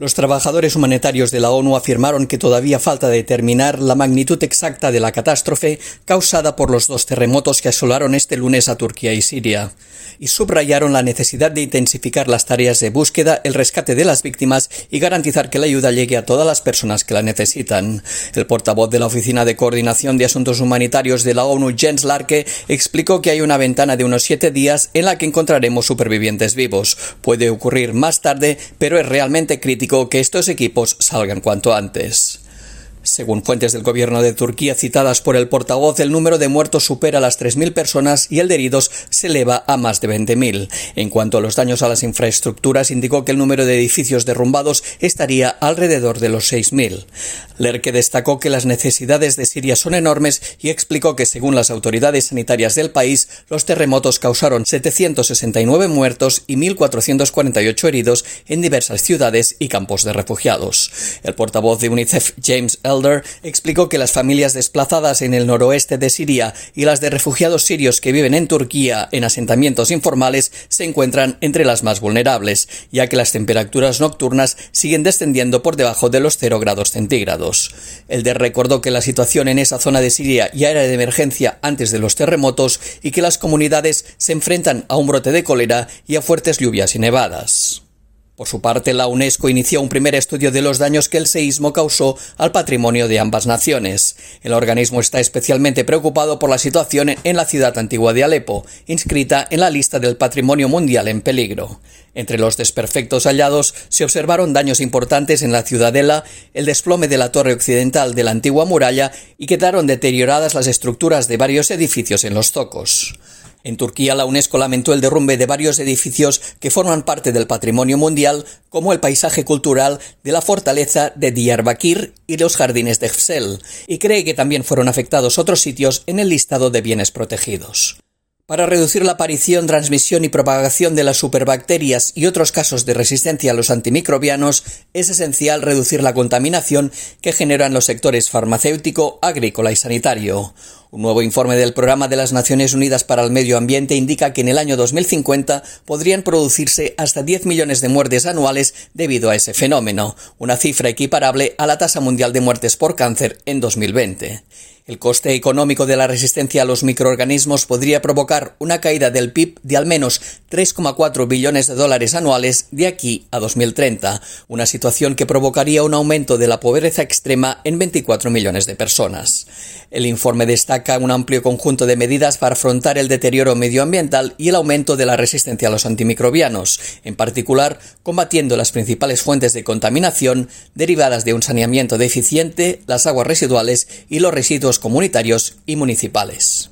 Los trabajadores humanitarios de la ONU afirmaron que todavía falta determinar la magnitud exacta de la catástrofe causada por los dos terremotos que asolaron este lunes a Turquía y Siria, y subrayaron la necesidad de intensificar las tareas de búsqueda, el rescate de las víctimas y garantizar que la ayuda llegue a todas las personas que la necesitan. El portavoz de la Oficina de Coordinación de Asuntos Humanitarios de la ONU, Jens Larke, explicó que hay una ventana de unos siete días en la que encontraremos supervivientes vivos. Puede ocurrir más tarde, pero es realmente crítico que estos equipos salgan cuanto antes. Según fuentes del gobierno de Turquía citadas por el portavoz, el número de muertos supera las 3.000 personas y el de heridos se eleva a más de 20.000. En cuanto a los daños a las infraestructuras, indicó que el número de edificios derrumbados estaría alrededor de los 6.000. Lerke destacó que las necesidades de Siria son enormes y explicó que, según las autoridades sanitarias del país, los terremotos causaron 769 muertos y 1.448 heridos en diversas ciudades y campos de refugiados. El portavoz de UNICEF, James Explicó que las familias desplazadas en el noroeste de Siria y las de refugiados sirios que viven en Turquía en asentamientos informales se encuentran entre las más vulnerables, ya que las temperaturas nocturnas siguen descendiendo por debajo de los 0 grados centígrados. Elder recordó que la situación en esa zona de Siria ya era de emergencia antes de los terremotos y que las comunidades se enfrentan a un brote de cólera y a fuertes lluvias y nevadas. Por su parte, la UNESCO inició un primer estudio de los daños que el seísmo causó al patrimonio de ambas naciones. El organismo está especialmente preocupado por la situación en la ciudad antigua de Alepo, inscrita en la lista del Patrimonio Mundial en peligro. Entre los desperfectos hallados se observaron daños importantes en la ciudadela, el desplome de la torre occidental de la antigua muralla y quedaron deterioradas las estructuras de varios edificios en los zocos. En Turquía, la UNESCO lamentó el derrumbe de varios edificios que forman parte del patrimonio mundial, como el paisaje cultural de la fortaleza de Diyarbakir y los jardines de Hfsel, y cree que también fueron afectados otros sitios en el listado de bienes protegidos. Para reducir la aparición, transmisión y propagación de las superbacterias y otros casos de resistencia a los antimicrobianos, es esencial reducir la contaminación que generan los sectores farmacéutico, agrícola y sanitario. Un nuevo informe del Programa de las Naciones Unidas para el Medio Ambiente indica que en el año 2050 podrían producirse hasta 10 millones de muertes anuales debido a ese fenómeno, una cifra equiparable a la tasa mundial de muertes por cáncer en 2020. El coste económico de la resistencia a los microorganismos podría provocar una caída del PIB de al menos 3,4 billones de dólares anuales de aquí a 2030, una situación que provocaría un aumento de la pobreza extrema en 24 millones de personas. El informe destaca un amplio conjunto de medidas para afrontar el deterioro medioambiental y el aumento de la resistencia a los antimicrobianos, en particular combatiendo las principales fuentes de contaminación derivadas de un saneamiento deficiente, las aguas residuales y los residuos comunitarios y municipales.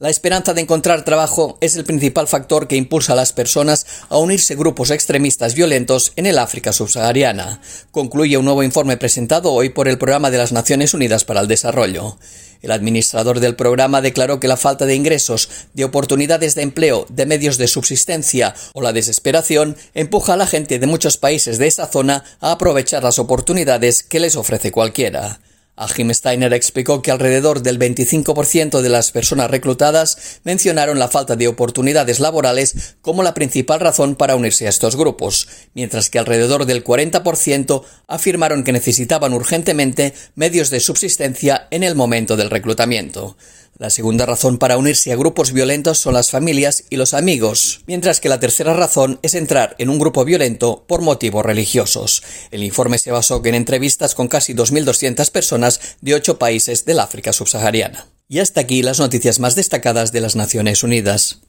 La esperanza de encontrar trabajo es el principal factor que impulsa a las personas a unirse grupos extremistas violentos en el África subsahariana, concluye un nuevo informe presentado hoy por el Programa de las Naciones Unidas para el Desarrollo. El administrador del programa declaró que la falta de ingresos, de oportunidades de empleo, de medios de subsistencia o la desesperación empuja a la gente de muchos países de esa zona a aprovechar las oportunidades que les ofrece cualquiera. Jim Steiner explicó que alrededor del 25% de las personas reclutadas mencionaron la falta de oportunidades laborales como la principal razón para unirse a estos grupos, mientras que alrededor del 40% afirmaron que necesitaban urgentemente medios de subsistencia en el momento del reclutamiento. La segunda razón para unirse a grupos violentos son las familias y los amigos, mientras que la tercera razón es entrar en un grupo violento por motivos religiosos. El informe se basó en entrevistas con casi 2.200 personas de ocho países del África subsahariana. Y hasta aquí las noticias más destacadas de las Naciones Unidas.